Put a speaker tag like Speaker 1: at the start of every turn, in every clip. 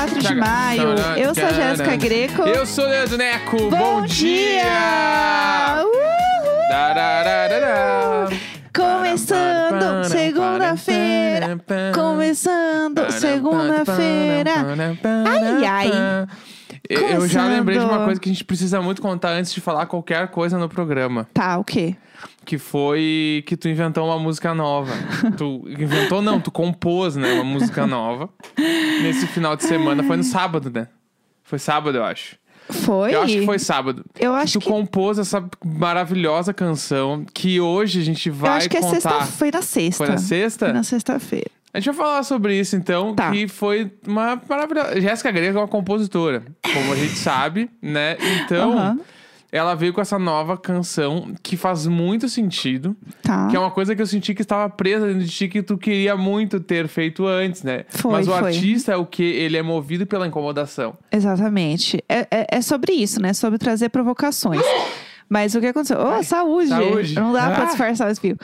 Speaker 1: Segunda-feira, 24 de maio. Eu sou a Jéssica Greco.
Speaker 2: Eu sou o Leandro Neco.
Speaker 1: Bom,
Speaker 2: Bom,
Speaker 1: dia! Uhul!
Speaker 2: Darararará.
Speaker 1: Começando segunda-feira. Começando segunda-feira. Ai, ai.
Speaker 2: Eu eu já lembrei de uma coisa que a gente precisa muito contar antes de falar qualquer coisa no programa.
Speaker 1: Tá, o quê?
Speaker 2: Que foi que tu inventou uma música nova. tu inventou, não, tu compôs, né? Uma música nova. Nesse final de semana. Foi no sábado, né? Foi sábado, eu acho.
Speaker 1: Foi?
Speaker 2: Eu acho que foi sábado.
Speaker 1: Eu acho
Speaker 2: tu
Speaker 1: que-
Speaker 2: compôs essa maravilhosa canção que hoje a gente
Speaker 1: Eu
Speaker 2: vai
Speaker 1: acho que é sexta, foi na sexta.
Speaker 2: Foi na sexta?
Speaker 1: Foi na sexta-feira.
Speaker 2: A gente vai falar sobre isso então,
Speaker 1: Tá.
Speaker 2: que foi uma maravilhosa. Jéssica Greco é uma compositora, como a gente sabe, né? Então,
Speaker 1: Aham.
Speaker 2: ela veio com essa nova canção que faz muito sentido,
Speaker 1: Tá.
Speaker 2: que é uma coisa que eu senti que estava presa dentro de ti que tu queria muito ter feito antes, né?
Speaker 1: Foi,
Speaker 2: Mas o
Speaker 1: foi.
Speaker 2: artista é o que ele é movido pela incomodação.
Speaker 1: Exatamente. É, é, é sobre isso, né? Sobre trazer provocações. Mas o que aconteceu? Ô, saúde!
Speaker 2: saúde.
Speaker 1: Não dá pra
Speaker 2: Ah.
Speaker 1: disfarçar o espio.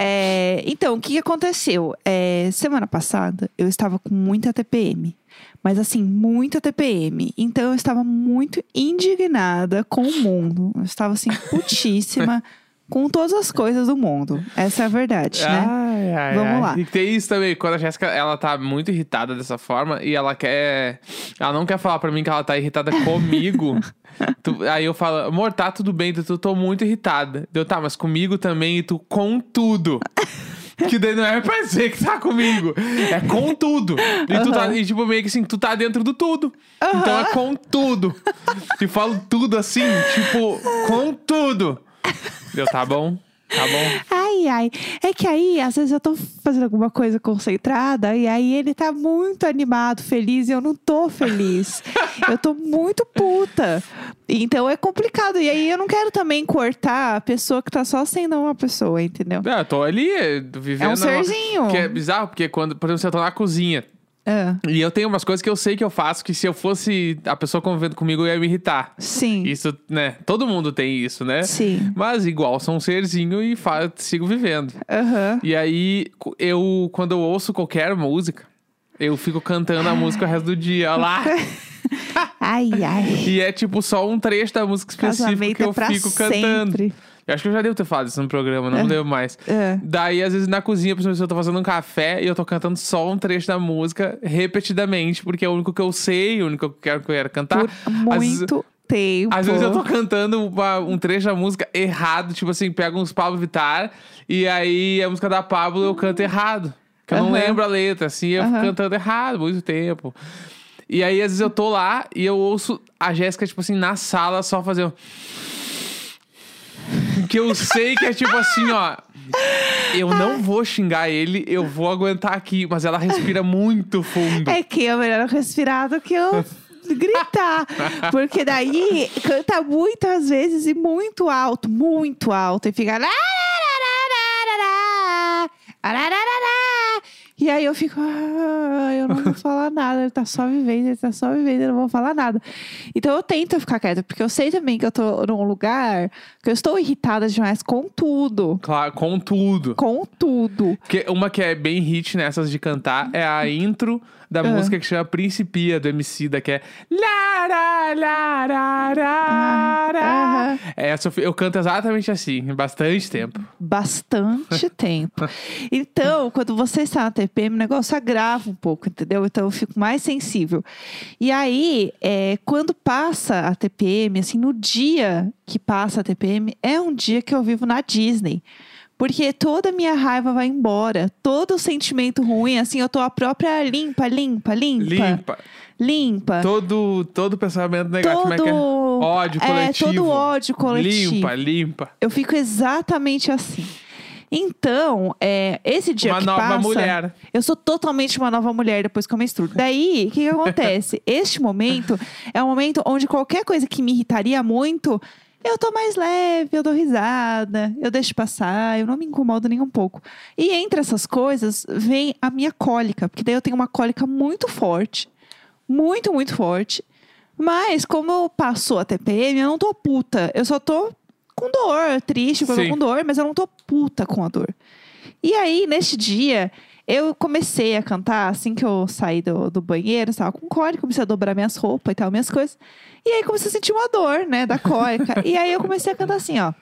Speaker 1: É, então, o que aconteceu? É, semana passada, eu estava com muita TPM. Mas assim, muita TPM. Então, eu estava muito indignada com o mundo. Eu estava assim, putíssima com todas as coisas do mundo. Essa é a verdade, né?
Speaker 2: Ai, ai,
Speaker 1: Vamos
Speaker 2: ai.
Speaker 1: lá.
Speaker 2: E tem isso também, quando a Jéssica, ela tá muito irritada dessa forma e ela quer. Ela não quer falar pra mim que ela tá irritada comigo. Tu- aí eu falo, amor, tá tudo bem, tu, tô muito irritada. Deu, tá, mas comigo também e tu com tudo. Que daí não é pra dizer que tá comigo. É com tudo. E tu tá, e tipo, meio que assim, tu tá dentro do tudo. Então é com tudo. E falo tudo assim, tipo, com tudo. Deu, tá bom? Tá bom?
Speaker 1: Ai, ai. É que aí, às vezes eu tô fazendo alguma coisa concentrada e aí ele tá muito animado, feliz e eu não tô feliz. eu tô muito puta. Então é complicado. E aí eu não quero também cortar a pessoa que tá só sendo uma pessoa, entendeu?
Speaker 2: É, eu tô ali vivendo.
Speaker 1: É um
Speaker 2: uma-
Speaker 1: serzinho.
Speaker 2: Que é bizarro, porque quando, por exemplo, eu tô na cozinha
Speaker 1: Ah,
Speaker 2: e eu tenho umas coisas que eu sei que eu faço que se eu fosse a pessoa convivendo comigo, eu ia me irritar.
Speaker 1: sim.
Speaker 2: Isso, né? Todo mundo tem isso, né?
Speaker 1: Sim.
Speaker 2: Mas igual, sou um serzinho e fa- sigo vivendo.
Speaker 1: Aham.
Speaker 2: E aí, eu, quando eu ouço qualquer música, eu fico cantando a música o resto do dia olha lá.
Speaker 1: Ai, ai.
Speaker 2: E é tipo só um trecho da música específica
Speaker 1: Casamento
Speaker 2: que eu
Speaker 1: é
Speaker 2: fico cantando. Eu acho que eu já devo ter falado isso no programa, não lembro mais.
Speaker 1: É.
Speaker 2: Daí, às vezes, na cozinha, por exemplo, eu tô fazendo um café e eu tô cantando só um trecho da música repetidamente, porque é o único que eu sei, o único que eu quero, que eu quero cantar.
Speaker 1: Por
Speaker 2: Às vezes-
Speaker 1: muito tempo.
Speaker 2: Às vezes eu tô cantando uma- um trecho da música errado, tipo assim, pego uns Pablo Vittar e aí a música da Pablo eu canto errado. Que eu não
Speaker 1: Aham.
Speaker 2: lembro a letra, assim, eu fico
Speaker 1: Aham.
Speaker 2: cantando errado muito tempo. E aí, às vezes, eu tô lá e eu ouço a Jéssica, tipo assim, na sala, só fazer. um- Que eu sei que é tipo assim, ó. Eu não vou xingar ele, eu vou aguentar aqui, mas ela respira muito fundo.
Speaker 1: É que é melhor respirar do que eu gritar. Porque daí canta muitas vezes e muito alto, muito alto. E fica. "Lá, lá, E aí eu fico, ah, eu não vou falar nada, ele tá só vivendo, ele tá só vivendo, eu não vou falar nada. Então eu tento ficar quieta, porque eu sei também que eu tô num lugar que eu estou irritada demais com tudo.
Speaker 2: Claro, com tudo.
Speaker 1: Com tudo.
Speaker 2: Porque uma que é bem hit nessas de cantar é a intro da música que chama Principia, do MC da que é. Lara, lara, lara.
Speaker 1: aham.
Speaker 2: Essa eu, eu canto exatamente assim, bastante tempo.
Speaker 1: bastante tempo. Então, quando você está na TPM, o negócio agrava um pouco, entendeu? Então eu fico mais sensível. E aí, é, quando passa a TPM, assim, no dia que passa a TPM, é um dia que eu vivo na Disney. Porque toda a minha raiva vai embora. Todo o sentimento ruim, assim, eu tô a própria limpa, limpa, limpa.
Speaker 2: Limpa.
Speaker 1: Limpa.
Speaker 2: Todo, todo pensamento negativo. como é que é?
Speaker 1: Todo-
Speaker 2: Ódio
Speaker 1: é,
Speaker 2: coletivo.
Speaker 1: todo ódio coletivo.
Speaker 2: Limpa, limpa.
Speaker 1: Eu fico exatamente assim. Então, é, esse dia
Speaker 2: Uma
Speaker 1: que
Speaker 2: nova
Speaker 1: passa,
Speaker 2: mulher.
Speaker 1: eu sou totalmente uma nova mulher depois que eu menstruo. Daí, o que, que acontece? este momento é um momento onde qualquer coisa que me irritaria muito, eu tô mais leve, eu dou risada, eu deixo passar, eu não me incomodo nem um pouco. E entre essas coisas vem a minha cólica, porque daí eu tenho uma cólica muito forte, muito, muito forte. Mas como passou a TPM, eu não tô puta. Eu só tô com dor, triste, eu com dor, mas eu não tô puta com a dor. E aí, neste dia, Eu comecei a cantar assim que eu saí do, do banheiro, estava com cólica, comecei a dobrar minhas roupas e tal, minhas coisas. E aí comecei a sentir uma dor, né, da cólica. e aí eu comecei a cantar assim, ó.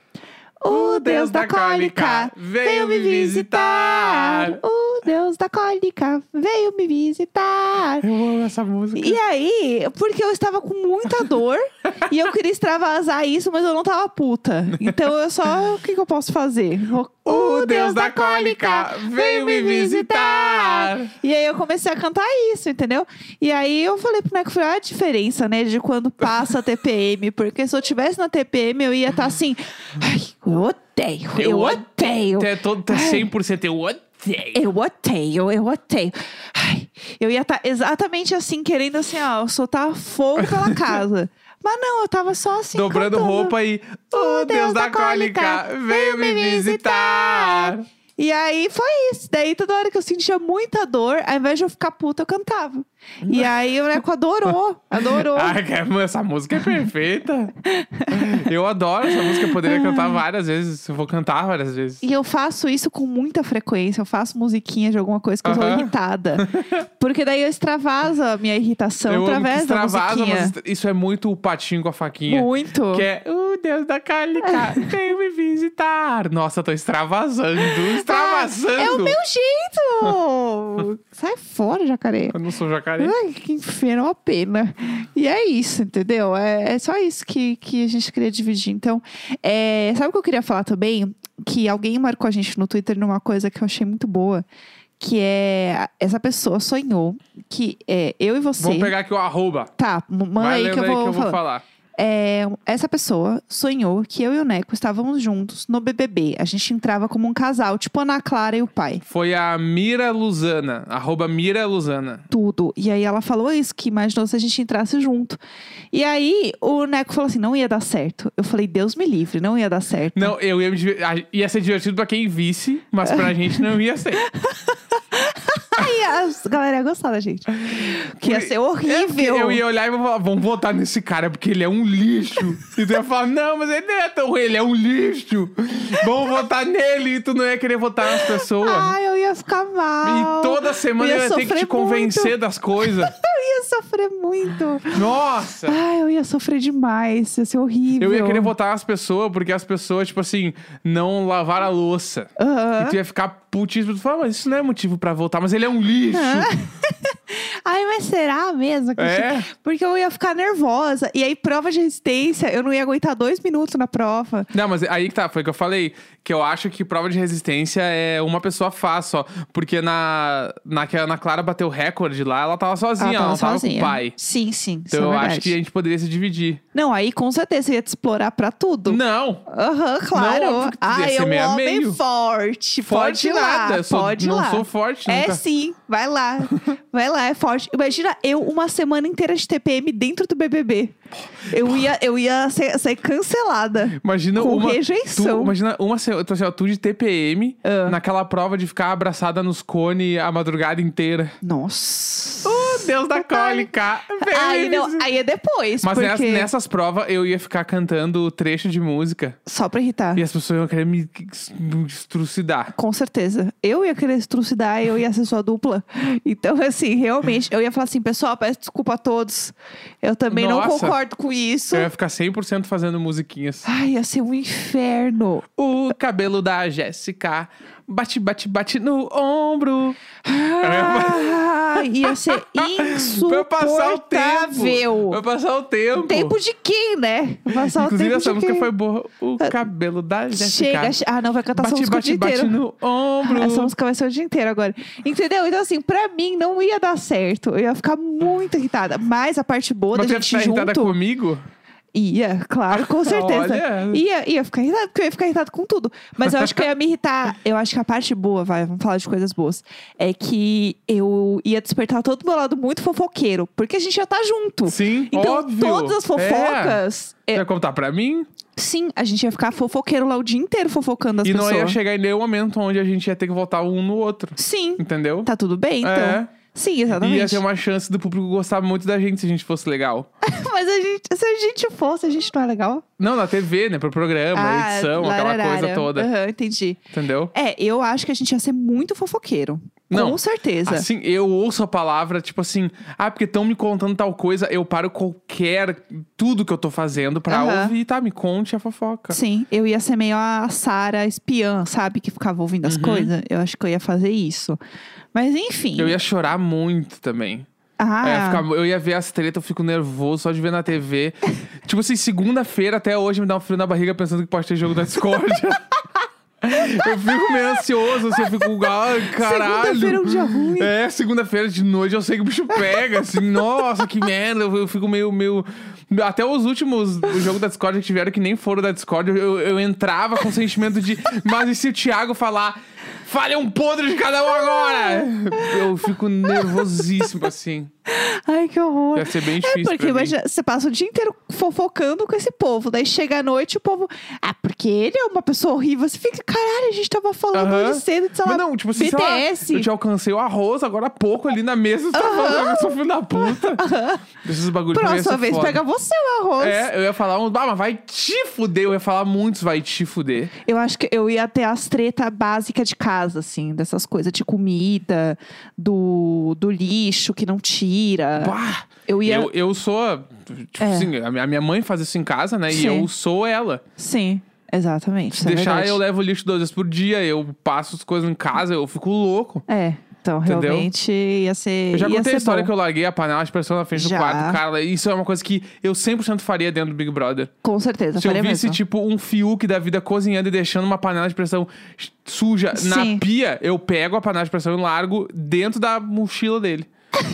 Speaker 1: O Deus da cólica veio me visitar. O Deus da cólica veio me visitar.
Speaker 2: Eu amo essa música.
Speaker 1: E aí, porque eu estava com muita dor e eu queria extravasar isso, mas eu não tava puta. Então eu só, o que, que eu posso fazer?
Speaker 2: O Deus da cólica veio me visitar.
Speaker 1: E aí eu comecei a cantar isso, entendeu? E aí eu falei pro Neco, olha a diferença, né, de quando passa a TPM. Porque se eu tivesse na TPM, eu ia estar assim, ai, eu odeio, eu, odeio.
Speaker 2: É todo tá 100% eu odeio.
Speaker 1: Eu odeio, eu odeio. Ai, eu ia estar exatamente assim, querendo assim, ó, soltar fogo pela casa. Mas não, eu tava só assim.
Speaker 2: Dobrando
Speaker 1: cantando.
Speaker 2: roupa e o Deus da cólica veio me visitar.
Speaker 1: E aí foi isso. Daí toda hora que eu sentia muita dor, ao invés de eu ficar puta, eu cantava. E aí o Neco adorou, adorou.
Speaker 2: Ai, que- essa música é perfeita. Eu adoro essa música, eu poderia cantar várias vezes. Eu vou cantar várias vezes.
Speaker 1: E eu faço isso com muita frequência. Eu faço musiquinha de alguma coisa que eu tô irritada. Porque daí eu extravaso a minha irritação
Speaker 2: eu
Speaker 1: através da musiquinha.
Speaker 2: mas isso é muito o patinho com a faquinha.
Speaker 1: Muito.
Speaker 2: Que é o Deus da cólica veio me visitar. Nossa, eu tô extravasando, extravasando.
Speaker 1: É o meu jeito! Sai fora, jacaré.
Speaker 2: Eu não sou jacaré.
Speaker 1: Ai, que inferno, uma pena. E é isso, entendeu? É, é só isso que, que a gente queria dividir. Então, é, sabe o que eu queria falar também? Que alguém marcou a gente no Twitter numa coisa que eu achei muito boa. Que é, essa pessoa sonhou que é, eu e você...
Speaker 2: Vamos pegar aqui o arroba.
Speaker 1: Tá, m- manda
Speaker 2: Vai
Speaker 1: aí que eu vou,
Speaker 2: aí que eu vou
Speaker 1: falar.
Speaker 2: falar.
Speaker 1: É, essa pessoa sonhou que eu e o Neco estávamos juntos no BBB. A gente entrava como um casal, tipo Ana Clara e o pai.
Speaker 2: Foi a Mira Luzana, arroba Mira Luzana.
Speaker 1: tudo. E aí ela falou isso, que imaginou se a gente entrasse junto. E aí o Neco falou assim: não ia dar certo. Eu falei, Deus me livre, não ia dar certo.
Speaker 2: Não, eu ia me ia ser divertido pra quem visse, mas pra gente não ia ser.
Speaker 1: Aí a galera ia gostar da gente. Que ia ser
Speaker 2: É
Speaker 1: horrível.
Speaker 2: Eu ia olhar e falar, vamos votar nesse cara porque ele é um lixo. E tu ia falar, não, mas ele não é tão ruim, ele é um lixo. Vamos votar nele e tu não ia querer votar nas pessoas.
Speaker 1: Ai, eu ia ficar mal.
Speaker 2: e toda semana
Speaker 1: Eu
Speaker 2: eu
Speaker 1: ia
Speaker 2: ia ter que te convencer
Speaker 1: muito.
Speaker 2: das coisas.
Speaker 1: Eu ia sofrer muito.
Speaker 2: Nossa!
Speaker 1: Ai, eu ia sofrer demais. Ia ser horrível.
Speaker 2: Eu ia querer votar nas pessoas porque as pessoas, tipo assim, não lavaram a louça. E tu ia ficar putíssimo. Tu fala, mas isso não é motivo pra votar, mas ele é um lixo.
Speaker 1: Ai, mas será mesmo?
Speaker 2: É.
Speaker 1: Porque eu ia ficar nervosa. E aí, prova de resistência, eu não ia aguentar dois minutos na prova.
Speaker 2: Não, mas aí que tá, foi o que eu falei. Que eu acho que prova de resistência é uma pessoa faz só. Porque na, na que a Ana Clara bateu o recorde lá, ela tava sozinha, ela,
Speaker 1: tava
Speaker 2: tava
Speaker 1: sozinha.
Speaker 2: com o pai.
Speaker 1: Sim, sim.
Speaker 2: Então
Speaker 1: é
Speaker 2: eu
Speaker 1: verdade.
Speaker 2: acho que a gente poderia se dividir.
Speaker 1: Não, aí com certeza eu ia te explorar pra tudo.
Speaker 2: Não!
Speaker 1: Aham, claro.
Speaker 2: Não, óbvio que tu ia
Speaker 1: Ai,
Speaker 2: ser
Speaker 1: é um
Speaker 2: meio a
Speaker 1: homem
Speaker 2: meio.
Speaker 1: forte.
Speaker 2: Forte
Speaker 1: pode lá,
Speaker 2: nada. eu sou-
Speaker 1: pode
Speaker 2: não
Speaker 1: lá.
Speaker 2: sou forte,
Speaker 1: É
Speaker 2: nunca.
Speaker 1: sim, vai lá. Vai lá, é forte. Imagina eu uma semana inteira de TPM dentro do BBB. Eu ia, eu ia ser, ser cancelada.
Speaker 2: Imagina
Speaker 1: Com
Speaker 2: uma.
Speaker 1: rejeição.
Speaker 2: Tu, imagina uma se- tu, assim, ó, tu de TPM
Speaker 1: Ah.
Speaker 2: naquela prova de ficar abraçada nos cones a madrugada inteira.
Speaker 1: Nossa.
Speaker 2: Oh, Deus da cólica!
Speaker 1: Aí, não, aí é depois,
Speaker 2: Mas
Speaker 1: porque...
Speaker 2: nessas, nessas provas eu ia ficar cantando trecho de música
Speaker 1: Só pra irritar.
Speaker 2: e as pessoas iam querer me, me estrucidar.
Speaker 1: Com certeza. Eu ia querer estrucidar, eu ia ser sua dupla. Então, assim, realmente, eu ia falar assim, pessoal, peço desculpa a todos. Eu também não
Speaker 2: Nossa.
Speaker 1: concordo com isso.
Speaker 2: Eu ia ficar 100% fazendo musiquinhas.
Speaker 1: Ai, ia ser um inferno.
Speaker 2: O cabelo da Jéssica bate, bate, bate no ombro.
Speaker 1: Ah, ia ser
Speaker 2: Pra passar o tempo.
Speaker 1: insuportável.
Speaker 2: Pra passar o tempo.
Speaker 1: Tempo de quem, né? Passar
Speaker 2: Inclusive,
Speaker 1: o tempo
Speaker 2: essa
Speaker 1: de
Speaker 2: música
Speaker 1: quem?
Speaker 2: foi boa. O cabelo da Jéssica.
Speaker 1: Chega, che- ah, não, vai cantar essa
Speaker 2: bate,
Speaker 1: música
Speaker 2: bate,
Speaker 1: o dia
Speaker 2: bate
Speaker 1: inteiro.
Speaker 2: no ombro.
Speaker 1: Essa música vai ser o dia inteiro agora. Entendeu? Então, assim, pra mim não ia dar certo. Eu ia ficar muito irritada. Mas a parte boa
Speaker 2: Mas
Speaker 1: da
Speaker 2: tu ia
Speaker 1: gente
Speaker 2: ficar irritada
Speaker 1: junto.
Speaker 2: comigo?
Speaker 1: Ia, claro, com certeza.
Speaker 2: Olha.
Speaker 1: Ia, ia ficar irritada, porque eu ia ficar irritada com tudo. Mas eu acho que eu ia me irritar. Eu acho que a parte boa, vai, vamos falar de coisas boas. É que eu ia despertar todo o meu lado muito fofoqueiro. Porque a gente já tá junto.
Speaker 2: Sim,
Speaker 1: Então,
Speaker 2: óbvio.
Speaker 1: todas as
Speaker 2: É.
Speaker 1: fofocas.
Speaker 2: Tu
Speaker 1: é,
Speaker 2: ia contar pra mim?
Speaker 1: sim, a gente ia ficar fofoqueiro lá o dia inteiro fofocando as
Speaker 2: e
Speaker 1: pessoas.
Speaker 2: não ia chegar em nenhum momento onde a gente ia ter que voltar um no outro.
Speaker 1: Sim,
Speaker 2: Entendeu?
Speaker 1: tá tudo bem, então.
Speaker 2: É.
Speaker 1: Sim,
Speaker 2: E
Speaker 1: exatamente.
Speaker 2: ia ter uma chance do público gostar muito da gente se a gente fosse legal.
Speaker 1: Mas a gente, se a gente fosse, a gente não é legal?
Speaker 2: Não, na TV, né? Pro programa, edição, aquela
Speaker 1: lararara.
Speaker 2: coisa toda.
Speaker 1: Aham, entendi.
Speaker 2: Entendeu?
Speaker 1: É, eu acho que a gente ia ser muito fofoqueiro.
Speaker 2: Não,
Speaker 1: Com certeza.
Speaker 2: Assim, eu ouço a palavra, tipo assim, ah, porque estão me contando tal coisa, eu paro qualquer, tudo que eu tô fazendo pra
Speaker 1: Aham.
Speaker 2: ouvir, tá? Me conte a fofoca.
Speaker 1: Sim, eu ia ser meio a Sara espiã, sabe? Que ficava ouvindo as
Speaker 2: Uhum.
Speaker 1: coisas. Eu acho que eu ia fazer isso. Mas enfim.
Speaker 2: Eu ia chorar muito também.
Speaker 1: Ah,
Speaker 2: Eu, ia ficar- eu ia ver as tretas, eu fico nervoso só de ver na TV. tipo assim, segunda-feira até hoje me dá um frio na barriga pensando que pode ter jogo da Discord. eu fico meio ansioso, assim, eu fico, ah, caralho.
Speaker 1: Segunda-feira é um dia ruim.
Speaker 2: É, segunda-feira de noite eu sei que o bicho pega, assim, nossa, que merda. Eu, eu fico meio, meio. Até os últimos do jogo da Discord que tiveram, que nem foram da Discord, eu, eu entrava com o sentimento de. Mas e se o Thiago falar. Fale um podre de cada um agora! Eu fico nervosíssimo, assim.
Speaker 1: Ai, que horror.
Speaker 2: Ia ser bem
Speaker 1: É
Speaker 2: difícil.
Speaker 1: porque
Speaker 2: pra mim.
Speaker 1: imagina, você passa o dia inteiro fofocando com esse povo. Daí chega à noite o povo. Ah, porque ele é uma pessoa horrível. Você fica, caralho, a gente tava falando hoje cedo de sei lá,
Speaker 2: Mas não, tipo assim, sei lá,
Speaker 1: BTS.
Speaker 2: eu te alcancei o arroz agora há pouco ali na mesa, você tá falando eu sou filho da puta. Esses bagulho pra mim ia
Speaker 1: Próxima vez
Speaker 2: foda.
Speaker 1: pega você o arroz.
Speaker 2: É, eu ia falar uns, ah, mas vai te fuder. Eu ia falar muitos vai te fuder.
Speaker 1: Eu acho que eu ia ter as treta básicas de casa, assim, dessas coisas de comida, do, do lixo que não tira.
Speaker 2: Bah!
Speaker 1: Eu ia.
Speaker 2: Eu, eu sou. Tipo
Speaker 1: É.
Speaker 2: assim, a minha mãe faz isso em casa, né?
Speaker 1: Sim.
Speaker 2: E eu sou ela.
Speaker 1: Sim, exatamente.
Speaker 2: Se
Speaker 1: é
Speaker 2: deixar,
Speaker 1: verdade.
Speaker 2: eu levo lixo duas vezes por dia, eu passo as coisas em casa, eu fico louco.
Speaker 1: É, então
Speaker 2: Entendeu?
Speaker 1: realmente ia ser.
Speaker 2: Eu já contei a história
Speaker 1: bom.
Speaker 2: que eu larguei a panela de pressão na frente
Speaker 1: Já.
Speaker 2: do quarto. Cara, isso é uma coisa que eu 100% faria dentro do Big Brother.
Speaker 1: Com certeza,
Speaker 2: Se eu visse,
Speaker 1: mesmo.
Speaker 2: tipo, um Fiuk da vida cozinhando e deixando uma panela de pressão suja
Speaker 1: Sim.
Speaker 2: na pia, eu pego a panela de pressão e largo dentro da mochila dele.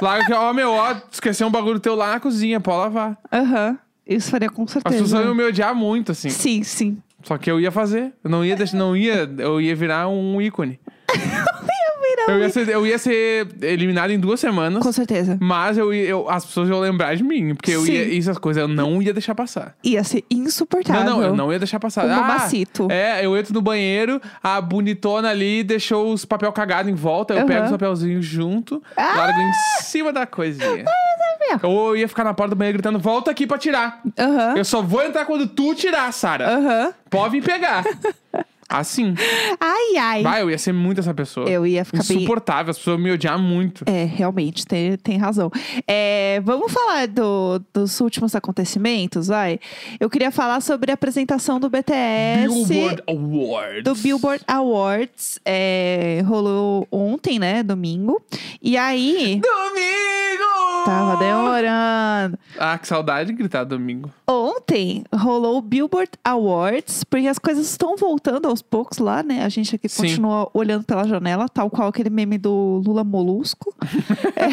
Speaker 2: Largo que, ó, meu, ó, esqueceu um bagulho teu lá na cozinha, pode lavar.
Speaker 1: Aham. Isso faria com
Speaker 2: As pessoas
Speaker 1: certeza.
Speaker 2: iam me odiar muito, assim.
Speaker 1: Sim, sim.
Speaker 2: Só que eu ia fazer. Eu não ia, deixar, não ia, eu ia virar um ícone. Eu ia ser, eu ia ser eliminado em duas semanas.
Speaker 1: Com certeza.
Speaker 2: Mas eu, ia- eu, as pessoas iam lembrar de mim. Porque eu
Speaker 1: Sim.
Speaker 2: ia, essas coisas eu não ia deixar passar.
Speaker 1: Ia ser insuportável.
Speaker 2: Não, não, eu não ia deixar passar.
Speaker 1: Um
Speaker 2: Ah,
Speaker 1: mamacito.
Speaker 2: É, eu entro no banheiro, a bonitona ali deixou os papel cagado em volta, eu
Speaker 1: Aham.
Speaker 2: pego os papelzinhos junto,
Speaker 1: Ah!
Speaker 2: largo em cima da coisinha. Ou eu ia ficar na porta do banheiro gritando, volta aqui pra tirar.
Speaker 1: Aham.
Speaker 2: Eu só vou entrar quando tu tirar, Sara.
Speaker 1: Aham.
Speaker 2: Pode me pegar. Assim.
Speaker 1: Ai, ai.
Speaker 2: Vai, eu ia ser muito essa pessoa.
Speaker 1: Eu ia ficar bem.
Speaker 2: Insuportável, as pessoas me odiar muito.
Speaker 1: É, realmente, tem, tem razão. É, vamos falar do- dos últimos acontecimentos, vai? Eu queria falar sobre a apresentação do BTS.
Speaker 2: Billboard Awards.
Speaker 1: Do Billboard Awards. É, rolou ontem, né? Domingo. E aí.
Speaker 2: Domingo!
Speaker 1: Tava demorando.
Speaker 2: Ah, que saudade de gritar domingo.
Speaker 1: Ontem rolou o Billboard Awards, porque as coisas estão voltando aos poucos lá, né? A gente aqui
Speaker 2: Sim.
Speaker 1: continua olhando pela janela, tal qual aquele meme do Lula Molusco. É,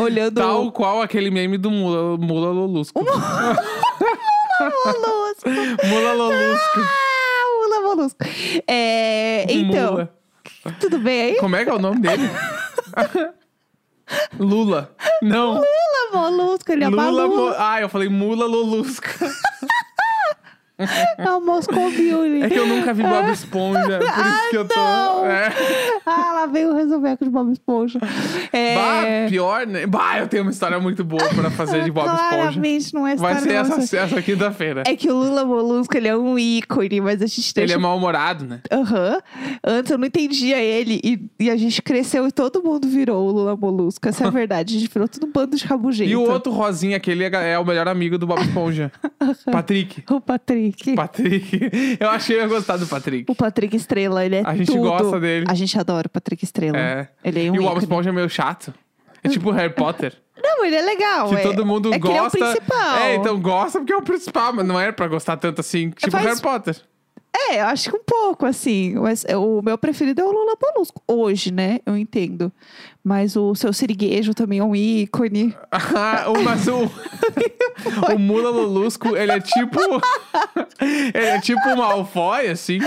Speaker 1: olhando
Speaker 2: Tal qual aquele meme do Mula, Mula Lolusco.
Speaker 1: Molusco.
Speaker 2: Mula Lolusco.
Speaker 1: Ah, Lula Molusco. É, então,
Speaker 2: Mula.
Speaker 1: tudo bem aí?
Speaker 2: Como é que é o nome dele? Lula. Não.
Speaker 1: Lula Molusco, ele é
Speaker 2: Lula. Mo... Ah, eu falei Mula Lolusco.
Speaker 1: É o Moscovil.
Speaker 2: É que eu nunca vi Bob Esponja. Por isso que eu tô.
Speaker 1: não.
Speaker 2: É.
Speaker 1: Ah, lá veio o resolver de Bob Esponja. É...
Speaker 2: Bah, pior, né? Bah, eu tenho uma história muito boa pra fazer de Bob Esponja.
Speaker 1: Claramente não é
Speaker 2: Vai ser essa, essa quinta-feira.
Speaker 1: É que o Lula Molusco, ele é um ícone, mas a gente
Speaker 2: Ele
Speaker 1: deixa...
Speaker 2: é mal-humorado, né?
Speaker 1: Aham. Antes eu não entendia ele e, e a gente cresceu e todo mundo virou o Lula Molusco. Essa é a verdade. A gente virou tudo um bando de rabugento.
Speaker 2: E o outro rosinha, aquele é é o melhor amigo do Bob Esponja. Patrick.
Speaker 1: O Patrick.
Speaker 2: Patrick. Eu achei que eu ia gostar do Patrick.
Speaker 1: O Patrick Estrela, ele é
Speaker 2: A gente
Speaker 1: tudo.
Speaker 2: gosta dele.
Speaker 1: A gente adora o Patrick Estrela.
Speaker 2: É.
Speaker 1: Ele é um
Speaker 2: e o Bob
Speaker 1: ícone.
Speaker 2: Esponja é meio chato. É tipo Harry Potter.
Speaker 1: Não, ele é legal.
Speaker 2: Que
Speaker 1: é,
Speaker 2: todo mundo
Speaker 1: é que ele é o
Speaker 2: gosta.
Speaker 1: principal.
Speaker 2: É, então gosta porque é o principal, mas não era pra gostar tanto assim. Tipo
Speaker 1: Faz-
Speaker 2: Harry Potter.
Speaker 1: É, eu acho que um pouco, assim. Mas o meu preferido é o Lula Molusco. Hoje, né? Eu entendo. Mas o seu siriguejo também é um ícone.
Speaker 2: Ah, o- mas o, o Mula Lolusco, ele é tipo. ele é tipo um Malfoy, assim.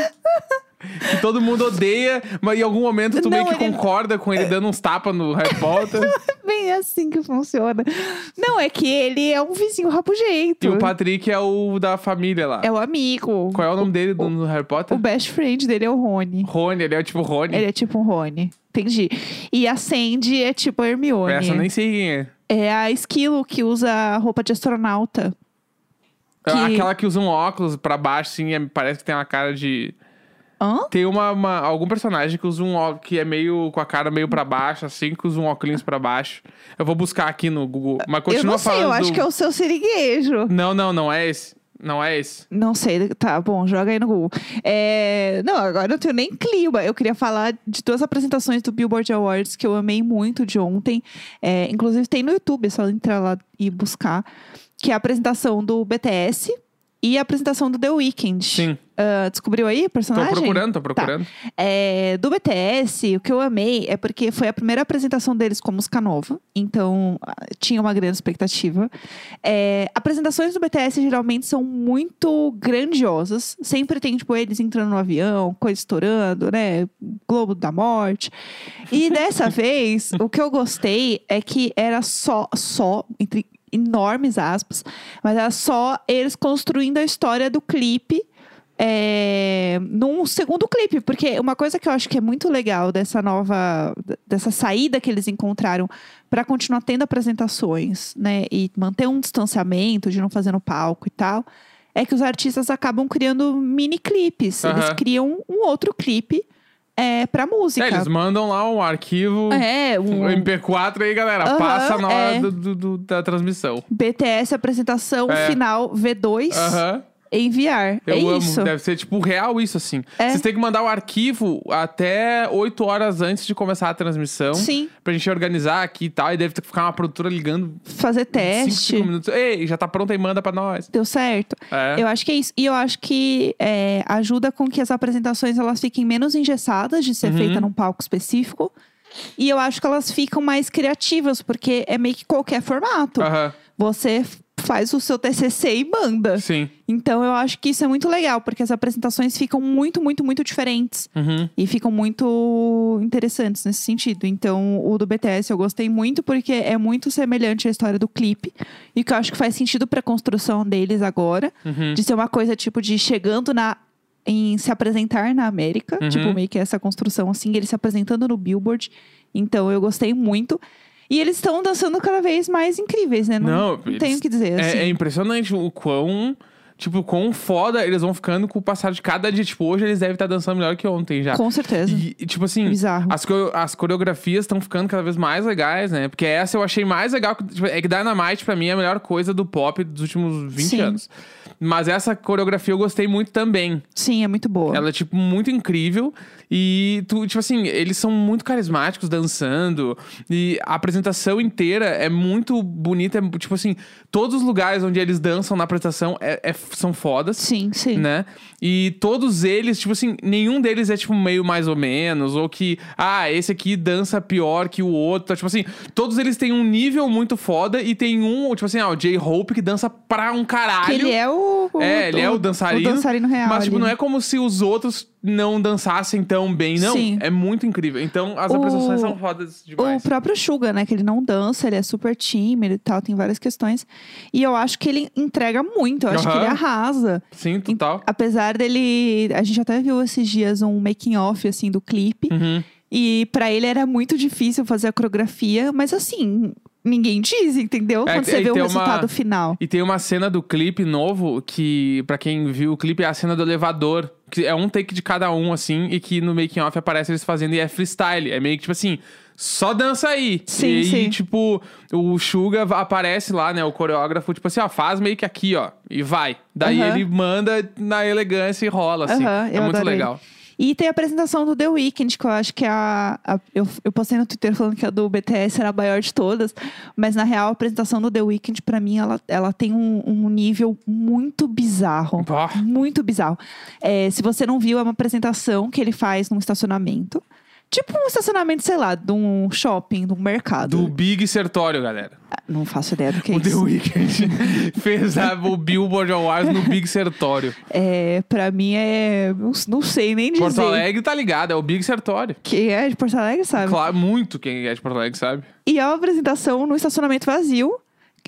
Speaker 2: Que todo mundo odeia, mas em algum momento tu meio
Speaker 1: Não,
Speaker 2: que
Speaker 1: ele-
Speaker 2: concorda com ele dando uns tapas no Harry Potter.
Speaker 1: Bem assim que funciona. Não, é que ele é um vizinho rabugento.
Speaker 2: e o Patrick é o da família lá.
Speaker 1: É o amigo.
Speaker 2: Qual é o nome dele do, Harry Potter?
Speaker 1: O best friend dele é o Rony.
Speaker 2: Rony, ele é tipo Rony.
Speaker 1: Ele é tipo um Rony. Entendi. E a Sandy é tipo a Hermione.
Speaker 2: Essa eu nem sei quem é.
Speaker 1: É a Esquilo que usa roupa de astronauta. Que-
Speaker 2: Aquela que usa um óculos pra baixo, assim, é- parece que tem uma cara de.
Speaker 1: Hã?
Speaker 2: Tem uma, uma- algum personagem que usa um ó- que é meio com a cara meio pra baixo, assim, que usa um óculos pra baixo. Eu vou buscar aqui no Google. Mas
Speaker 1: Eu
Speaker 2: continua
Speaker 1: não sei,
Speaker 2: falando.
Speaker 1: eu acho
Speaker 2: do-
Speaker 1: que é o seu siriguejo.
Speaker 2: Não, não, não é esse. Não é esse.
Speaker 1: Não sei, tá bom, joga aí no Google. É, Não, agora eu não tenho nem clima. Eu queria falar de duas apresentações do Billboard Awards que eu amei muito de ontem. É, inclusive tem no YouTube, é só entrar lá e buscar. Que é a apresentação do BTS e a apresentação do The Weeknd.
Speaker 2: Sim.
Speaker 1: Ah, descobriu aí o
Speaker 2: Tô
Speaker 1: personagem?
Speaker 2: procurando, tô
Speaker 1: Tá.
Speaker 2: procurando.
Speaker 1: É, do BTS, o que eu amei é porque foi a primeira apresentação deles como música nova. Então, ah, tinha uma grande expectativa. É, apresentações do BTS geralmente são muito grandiosas. Sempre tem, tipo, eles entrando no avião, coisa estourando, né? Globo da Morte. E dessa vez, o que eu gostei é que era só, só, entre enormes aspas, mas era só eles construindo a história do clipe é, num segundo clipe, porque uma coisa que eu acho que é muito legal dessa nova, dessa saída que eles encontraram para continuar tendo apresentações, né, e manter um distanciamento de não fazer no palco e tal, é que os artistas acabam criando mini clipes. Eles
Speaker 2: Aham.
Speaker 1: criam um outro clipe é, para música.
Speaker 2: É, eles mandam lá um arquivo.
Speaker 1: É, um
Speaker 2: Um MP4 aí, galera.
Speaker 1: Aham,
Speaker 2: passa na hora
Speaker 1: é.
Speaker 2: do- do- do- da transmissão.
Speaker 1: BTS apresentação
Speaker 2: É.
Speaker 1: final V2
Speaker 2: Aham.
Speaker 1: Enviar.
Speaker 2: Eu
Speaker 1: é
Speaker 2: amo.
Speaker 1: isso.
Speaker 2: Deve ser, tipo, real isso, assim.
Speaker 1: É.
Speaker 2: Vocês têm que mandar o arquivo até 8 horas antes de começar a transmissão.
Speaker 1: Sim,
Speaker 2: Pra gente organizar aqui e tal. E deve ter que ficar uma produtora ligando
Speaker 1: fazer
Speaker 2: 5,
Speaker 1: teste.
Speaker 2: minutos. Ei, já tá pronta e manda pra nós.
Speaker 1: Deu certo.
Speaker 2: É.
Speaker 1: Eu acho que é isso. E eu acho que é, ajuda com que as apresentações elas fiquem menos engessadas de ser
Speaker 2: Uhum.
Speaker 1: feita num palco específico. E eu acho que elas ficam mais criativas, porque é meio que qualquer formato.
Speaker 2: Aham.
Speaker 1: Você faz o seu TCC e manda.
Speaker 2: Sim.
Speaker 1: Então eu acho que isso é muito legal, porque as apresentações ficam muito, muito, muito diferentes.
Speaker 2: Uhum.
Speaker 1: E ficam muito interessantes nesse sentido. Então, o do BTS eu gostei muito porque é muito semelhante à história do clipe. E que eu acho que faz sentido pra construção deles agora.
Speaker 2: Uhum.
Speaker 1: De ser uma coisa tipo de chegando na. Em se apresentar na América.
Speaker 2: Uhum.
Speaker 1: Tipo, meio que essa construção assim, eles se apresentando no Billboard. Então eu gostei muito. E eles estão dançando cada vez mais incríveis, né? Não,
Speaker 2: Não,
Speaker 1: tenho o que dizer. assim.
Speaker 2: É, é impressionante o quão. Tipo, o quão foda eles vão ficando com o passar de cada dia. Tipo, hoje eles devem estar dançando melhor que ontem já.
Speaker 1: Com certeza.
Speaker 2: E, e, tipo assim,
Speaker 1: Bizarro.
Speaker 2: as, as coreografias estão ficando cada vez mais legais, né? Porque essa eu achei mais legal. tipo, é que Dynamite, pra mim, é a melhor coisa do pop dos últimos 20
Speaker 1: Sim.
Speaker 2: anos. Mas essa coreografia eu gostei muito também.
Speaker 1: Sim, é muito boa.
Speaker 2: Ela é, tipo, muito incrível. E, tu, tipo assim, eles são muito carismáticos dançando. E a apresentação inteira é muito bonita. É, tipo assim, todos os lugares onde eles dançam na apresentação é- é- são fodas.
Speaker 1: Sim, sim.
Speaker 2: Né? E todos eles, tipo assim, nenhum deles é, tipo, meio mais ou menos. Ou que, ah, esse aqui dança pior que o outro. Tipo assim, todos eles têm um nível muito foda. E tem um, tipo assim, ah, o J-Hope que dança pra um caralho.
Speaker 1: Que ele é o, o-
Speaker 2: É, ele é o dançarino.
Speaker 1: O dançarino real.
Speaker 2: Mas, tipo,
Speaker 1: ali.
Speaker 2: não é como se os outros não dançassem tão bem, não.
Speaker 1: Sim.
Speaker 2: É muito incrível. Então, as
Speaker 1: O-
Speaker 2: apresentações são fodas
Speaker 1: O
Speaker 2: demais.
Speaker 1: próprio Suga, né? Que ele não dança, ele é super tímido e tal, tem várias questões. E eu acho que ele entrega muito, eu acho que
Speaker 2: Aham.
Speaker 1: ele arrasa.
Speaker 2: Sim, total.
Speaker 1: Apesar dele. A gente até viu esses dias um making off assim do clipe.
Speaker 2: Uhum.
Speaker 1: E pra ele era muito difícil fazer a coreografia, mas assim, ninguém diz, entendeu?
Speaker 2: É,
Speaker 1: Quando você
Speaker 2: e
Speaker 1: vê o
Speaker 2: tem uma-
Speaker 1: resultado final.
Speaker 2: E tem uma cena do clipe novo que, pra quem viu o clipe, é a cena do elevador. Que é um take de cada um, assim, e que no making off aparece eles fazendo e é freestyle. É meio que tipo assim. Só dança aí.
Speaker 1: Sim,
Speaker 2: e aí,
Speaker 1: sim.
Speaker 2: tipo, o Suga aparece lá, né? O coreógrafo, tipo assim, ó, faz meio que aqui, ó. E vai. Daí
Speaker 1: Aham.
Speaker 2: ele manda na elegância e rola, assim.
Speaker 1: Aham,
Speaker 2: é
Speaker 1: eu
Speaker 2: muito
Speaker 1: adorei.
Speaker 2: legal.
Speaker 1: E tem a apresentação do The Weeknd, que eu acho que é a. a- eu, eu postei no Twitter falando que a do BTS era a maior de todas. Mas na real, a apresentação do The Weeknd, pra mim, ela, ela tem um, um nível muito bizarro.
Speaker 2: Pá.
Speaker 1: Muito bizarro. É, se você não viu, é uma apresentação que ele faz num estacionamento. Tipo um estacionamento, sei lá, de um shopping, de um mercado.
Speaker 2: Do Big Sertório, galera.
Speaker 1: Ah, Não faço ideia do que é
Speaker 2: o The
Speaker 1: isso.
Speaker 2: Weeknd fez a, o Billboard Awards no Big Sertório.
Speaker 1: É, pra mim é. Não, não sei nem dizer.
Speaker 2: Porto Alegre tá ligado, é o Big Sertório.
Speaker 1: Quem é de Porto Alegre, sabe?
Speaker 2: Claro, muito quem é de Porto Alegre, sabe?
Speaker 1: E é uma apresentação no estacionamento vazio,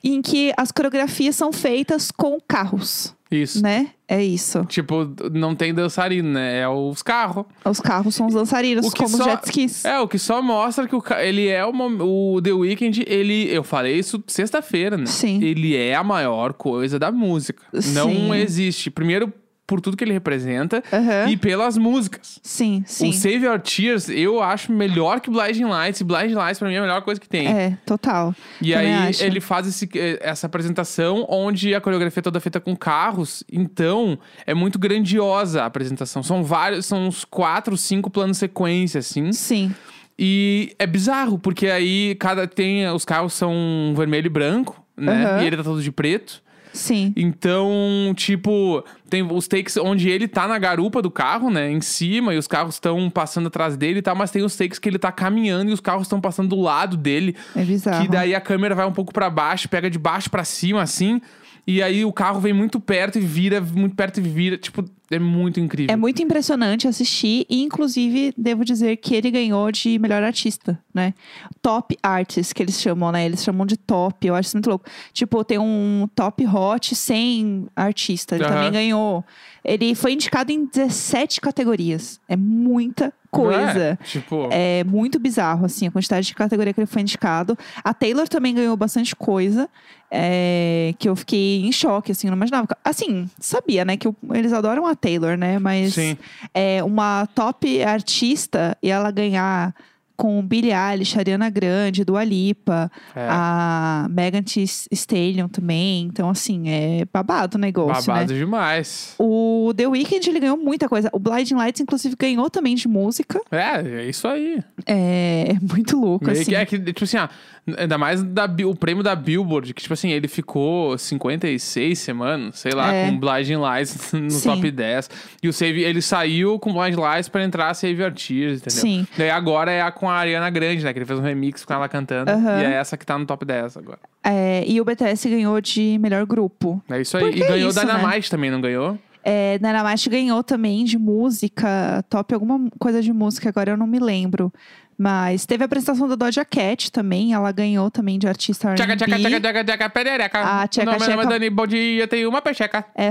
Speaker 1: em que as coreografias são feitas com carros,
Speaker 2: Isso.
Speaker 1: né? É isso.
Speaker 2: Tipo, não tem dançarino, né? É os carros.
Speaker 1: Os carros são os dançarinos, como os
Speaker 2: só-
Speaker 1: jet skis.
Speaker 2: É, o que só mostra que o, ele é uma, o The Weeknd, ele. Eu falei isso sexta-feira, né?
Speaker 1: Sim.
Speaker 2: Ele é a maior coisa da música.
Speaker 1: Sim.
Speaker 2: Não existe. Primeiro, por tudo que ele representa
Speaker 1: Aham.
Speaker 2: e pelas músicas.
Speaker 1: Sim, sim.
Speaker 2: O Save Your Tears eu acho melhor que Blinding Lights. E Blinding Lights pra mim é a melhor coisa que tem.
Speaker 1: É, total.
Speaker 2: E
Speaker 1: Também
Speaker 2: aí
Speaker 1: acho.
Speaker 2: ele faz esse- eh, essa apresentação onde a coreografia é toda feita com carros. Então é muito grandiosa a apresentação. São vários, são uns quatro, cinco planos sequência, assim.
Speaker 1: Sim.
Speaker 2: E é bizarro, porque aí cada tem. Os carros são vermelho e branco, né?
Speaker 1: Aham.
Speaker 2: E ele tá todo de preto.
Speaker 1: Sim.
Speaker 2: Então, tipo, tem os takes onde ele tá na garupa do carro, né? Em cima, e os carros estão passando atrás dele e tal, mas tem os takes que ele tá caminhando e os carros estão passando do lado dele.
Speaker 1: É bizarro.
Speaker 2: Que daí a câmera vai um pouco pra baixo, pega de baixo pra cima, assim. E aí o carro vem muito perto e vira, muito perto e vira. Tipo, é muito incrível.
Speaker 1: É muito impressionante assistir e, inclusive, devo dizer que ele ganhou de melhor artista, né? Top Artist, que eles chamam, né? Eles chamam de top, eu acho isso muito louco. Tipo, tem um top hot sem artista, ele
Speaker 2: Aham.
Speaker 1: também ganhou. Ele foi indicado em 17 categorias. É muita
Speaker 2: é?
Speaker 1: coisa.
Speaker 2: Tipo,
Speaker 1: É muito bizarro, assim, a quantidade de categoria que ele foi indicado. A Taylor também ganhou bastante coisa, é, que eu fiquei em choque, assim, não imaginava. Assim, sabia, né, que eles adoram a Taylor, né, mas
Speaker 2: Sim.
Speaker 1: é uma top artista e ela ganhar com Billie Eilish, Ariana Grande, Dua Lipa,
Speaker 2: É.
Speaker 1: a Megan Thee Stallion também. Então, assim, é babado o negócio, né?
Speaker 2: babado demais.
Speaker 1: O The Weeknd, ele ganhou muita coisa. O Blinding Lights, inclusive, ganhou também de música.
Speaker 2: É, é isso aí.
Speaker 1: É, é muito louco,
Speaker 2: Meio
Speaker 1: assim.
Speaker 2: que é que, tipo assim, ah, ainda mais da, o prêmio da Billboard, que, tipo assim, ele ficou 56 semanas, sei lá,
Speaker 1: É.
Speaker 2: com Blinding Lights no
Speaker 1: Sim.
Speaker 2: top 10. E o Save, ele saiu com Blinding Lights pra entrar a Save Your Tears, entendeu?
Speaker 1: Sim.
Speaker 2: Daí agora é a com a Ariana Grande, né? Que ele fez um remix com ela cantando.
Speaker 1: Aham.
Speaker 2: E é essa que tá no top 10 agora.
Speaker 1: É, e o BTS ganhou de melhor grupo.
Speaker 2: É isso aí.
Speaker 1: Porque
Speaker 2: E
Speaker 1: é
Speaker 2: ganhou
Speaker 1: isso, né?
Speaker 2: Também, não ganhou?
Speaker 1: É, Dynamite ganhou também de música, top alguma coisa de música, agora eu não me lembro. Mas teve a apresentação da Doja Cat também, ela ganhou também de artista R&B.
Speaker 2: Tchaca, tchaca, tchaca, tchaca, tchaca, perereca.
Speaker 1: Ah, tchaca,
Speaker 2: O nome
Speaker 1: tchaca.
Speaker 2: é Dani, bom dia, tem uma pecheca.
Speaker 1: É.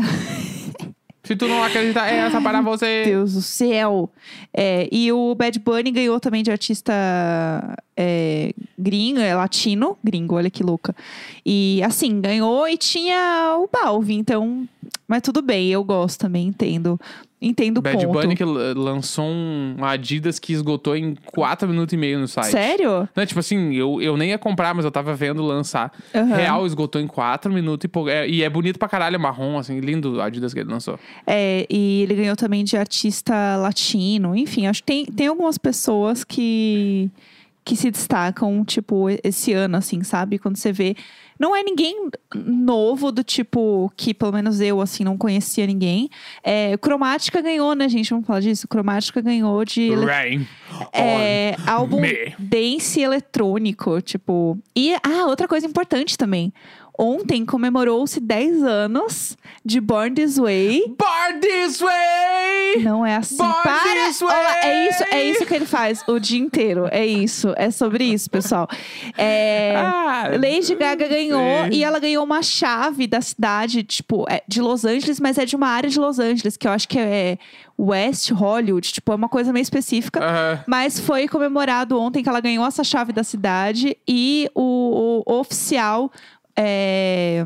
Speaker 2: Se tu não acredita, é essa para você.
Speaker 1: Deus do céu. É, e o Bad Bunny ganhou também de artista é, gringo, é latino, gringo, olha que louca. E assim, ganhou e tinha o Balvin, então. Mas tudo bem, eu gosto também, entendo. Entendo o
Speaker 2: Bad
Speaker 1: ponto.
Speaker 2: Bunny que lançou um Adidas que esgotou em 4 minutos e meio no site.
Speaker 1: Sério?
Speaker 2: Não, tipo assim, eu, eu nem ia comprar, mas eu tava vendo lançar.
Speaker 1: Aham.
Speaker 2: Real esgotou em 4 minutos e pouco. É, e é bonito pra caralho, é marrom, assim, lindo o Adidas que ele lançou.
Speaker 1: É, e ele ganhou também de artista latino. Enfim, acho que tem, tem algumas pessoas que, que se destacam, tipo, esse ano, assim, sabe? Quando você vê. Não é ninguém novo do tipo que, pelo menos eu, assim, não conhecia ninguém. É, Cromática ganhou, né, gente? Vamos falar disso? Cromática ganhou de.
Speaker 2: Rain.
Speaker 1: É, álbum
Speaker 2: me.
Speaker 1: dance eletrônico, tipo. E, ah, outra coisa importante também. Ontem comemorou-se 10 anos de Born This Way.
Speaker 2: Born this way!
Speaker 1: Não é assim.
Speaker 2: Born
Speaker 1: Para!
Speaker 2: this
Speaker 1: é
Speaker 2: way!
Speaker 1: isso, é isso que ele faz o dia inteiro. É isso. É sobre isso, pessoal. É,
Speaker 2: Ah,
Speaker 1: Lady Gaga ganhou e ela ganhou uma chave da cidade, tipo, é de Los Angeles, mas é de uma área de Los Angeles, que eu acho que é West Hollywood, tipo, é uma coisa meio específica. Mas foi comemorado ontem que ela ganhou essa chave da cidade e o, o oficial é,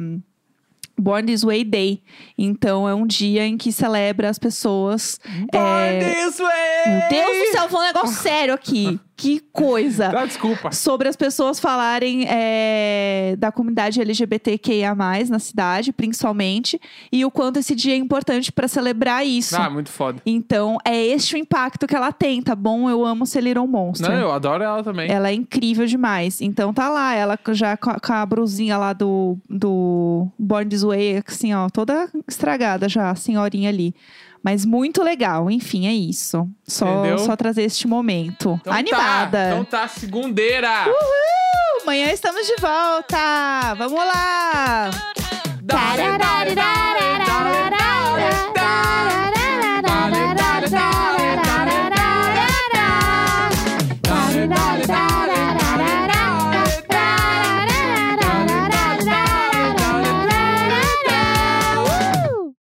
Speaker 1: Born This Way Day. Então é um dia em que celebra as pessoas.
Speaker 2: Born
Speaker 1: é,
Speaker 2: this way!
Speaker 1: Meu Deus do céu, foi um negócio sério aqui. Que coisa!
Speaker 2: Ah, desculpa.
Speaker 1: sobre as pessoas falarem é, da comunidade LGBTQIA, na cidade, principalmente, e o quanto esse dia é importante para celebrar isso.
Speaker 2: Ah, muito foda.
Speaker 1: Então, é este o impacto que ela tem, tá bom? Eu amo ser Little Monster.
Speaker 2: Não, eu adoro ela também.
Speaker 1: Ela é incrível demais. Então tá lá, ela já com a, com a brusinha lá do, do Born This Way, assim, ó, toda estragada já, a senhorinha ali. Mas muito legal, enfim, é isso. Só,
Speaker 2: Entendeu?
Speaker 1: só trazer este momento.
Speaker 2: Então
Speaker 1: Animada.
Speaker 2: Tá, então tá, segundeira.
Speaker 1: Uhul! Amanhã estamos de volta! Vamos lá!
Speaker 2: Dale,